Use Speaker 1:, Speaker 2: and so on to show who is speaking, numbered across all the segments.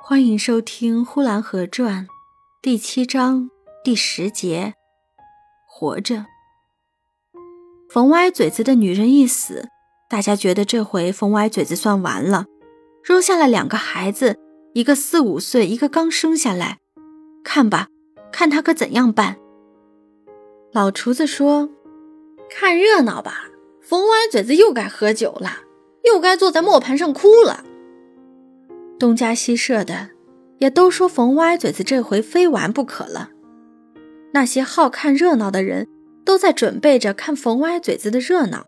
Speaker 1: 欢迎收听《呼兰河传》第七章第十节。活着，冯歪嘴子的女人一死，大家觉得这回冯歪嘴子算完了，扔下了两个孩子，一个四五岁，一个刚生下来。看吧，看他可怎样办。老厨子说：“
Speaker 2: 看热闹吧，冯歪嘴子又该喝酒了，又该坐在磨盘上哭了。”
Speaker 1: 东家西舍的，也都说冯歪嘴子这回非完不可了。那些好看热闹的人都在准备着看冯歪嘴子的热闹，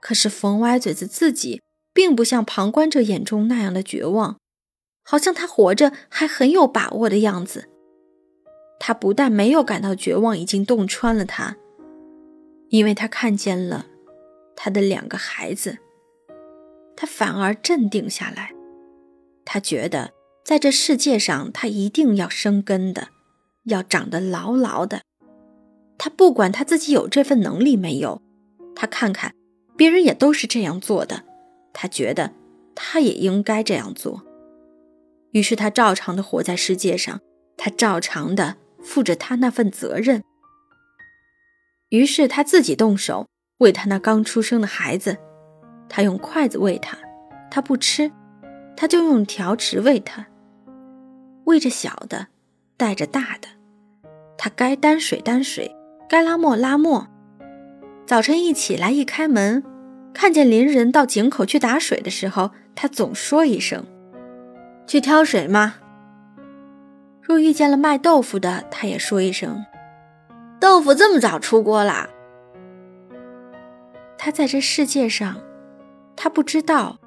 Speaker 1: 可是冯歪嘴子自己并不像旁观者眼中那样的绝望，好像他活着还很有把握的样子。他不但没有感到绝望已经洞穿了他，因为他看见了他的两个孩子，他反而镇定下来。他觉得，在这世界上，他一定要生根的，要长得牢牢的。他不管他自己有这份能力没有，他看看别人也都是这样做的，他觉得他也应该这样做。于是他照常的活在世界上，他照常的负着他那份责任。于是他自己动手喂他那刚出生的孩子，他用筷子喂他，他不吃。他就用条匙喂他，喂着小的，带着大的。他该担水担水，该拉磨拉磨。早晨一起来一开门，看见邻人到井口去打水的时候，他总说一声：“去挑水吗？”若遇见了卖豆腐的，他也说一声：“
Speaker 2: 豆腐这么早出锅啦。”
Speaker 1: 他在这世界上，他不知道。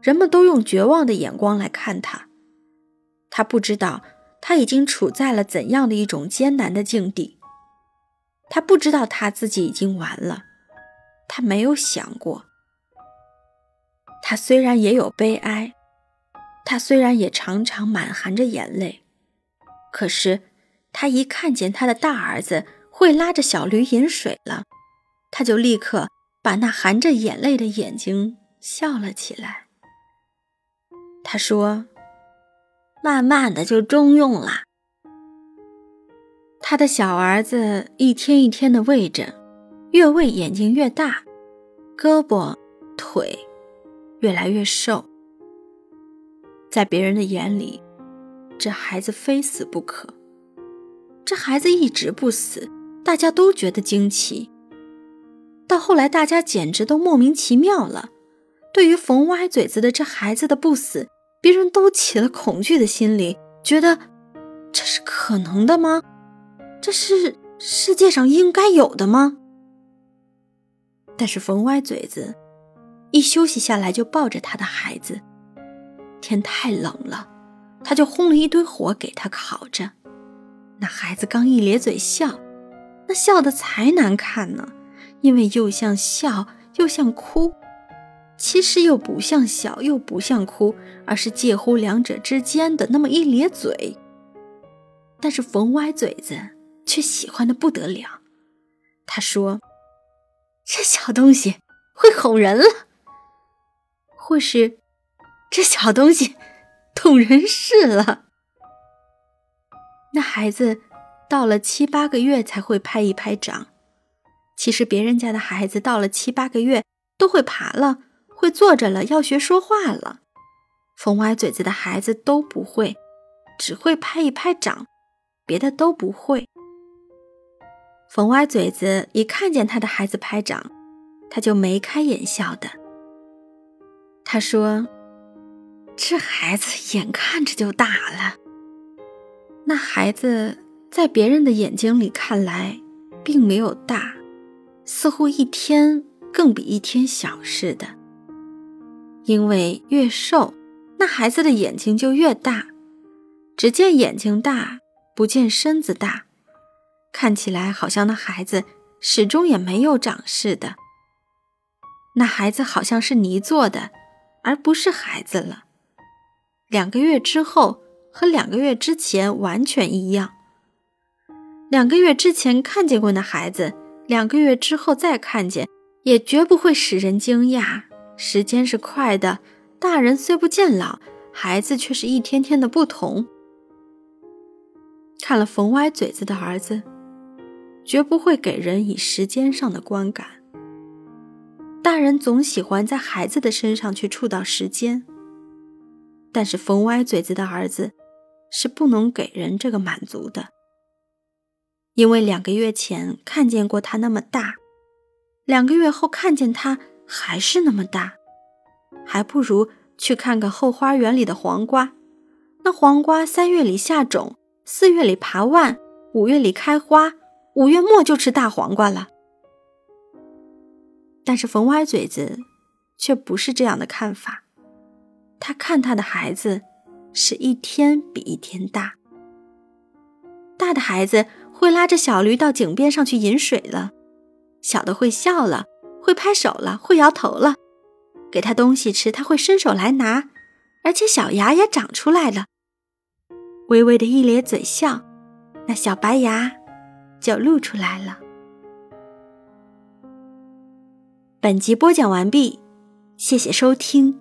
Speaker 1: 人们都用绝望的眼光来看他，他不知道他已经处在了怎样的一种艰难的境地，他不知道他自己已经完了，他没有想过。他虽然也有悲哀，他虽然也常常满含着眼泪，可是他一看见他的大儿子会拉着小驴饮水了，他就立刻把那含着眼泪的眼睛笑了起来。他说：“
Speaker 2: 慢慢的就中用了。”
Speaker 1: 他的小儿子一天一天的喂着，越喂眼睛越大，胳膊腿越来越瘦。在别人的眼里，这孩子非死不可。这孩子一直不死，大家都觉得惊奇。到后来，大家简直都莫名其妙了。对于冯歪嘴子的这孩子的不死，别人都起了恐惧的心理，觉得这是可能的吗？这是世界上应该有的吗？但是冯歪嘴子一休息下来，就抱着他的孩子。天太冷了，他就烘了一堆火给他烤着。那孩子刚一咧嘴笑，那笑的才难看呢，因为又像笑又像哭。其实又不像笑，又不像哭，而是介乎两者之间的那么一咧嘴。但是冯歪嘴子却喜欢的不得了。他说：“这小东西会哄人了，或是这小东西懂人事了。”那孩子到了七八个月才会拍一拍掌。其实别人家的孩子到了七八个月都会爬了。会坐着了，要学说话了。冯歪嘴子的孩子都不会，只会拍一拍掌，别的都不会。冯歪嘴子一看见他的孩子拍掌，他就眉开眼笑的。他说：“这孩子眼看着就大了。”那孩子在别人的眼睛里看来，并没有大，似乎一天更比一天小似的。因为越瘦，那孩子的眼睛就越大，只见眼睛大，不见身子大，看起来好像那孩子始终也没有长似的。那孩子好像是泥做的，而不是孩子了。两个月之后和两个月之前完全一样。两个月之前看见过那孩子，两个月之后再看见，也绝不会使人惊讶。时间是快的，大人虽不见老，孩子却是一天天的不同。看了冯歪嘴子的儿子，绝不会给人以时间上的观感。大人总喜欢在孩子的身上去触到时间，但是冯歪嘴子的儿子是不能给人这个满足的，因为两个月前看见过他那么大，两个月后看见他还是那么大，还不如去看看后花园里的黄瓜。那黄瓜三月里下种，四月里爬腕，五月里开花，五月末就吃大黄瓜了。但是冯歪嘴子却不是这样的看法，他看他的孩子是一天比一天大。大的孩子会拉着小驴到井边上去饮水了，小的会笑了，会拍手了，会摇头了。给他东西吃，他会伸手来拿，而且小牙也长出来了，微微的一咧嘴笑，那小白牙就露出来了。本集播讲完毕，谢谢收听。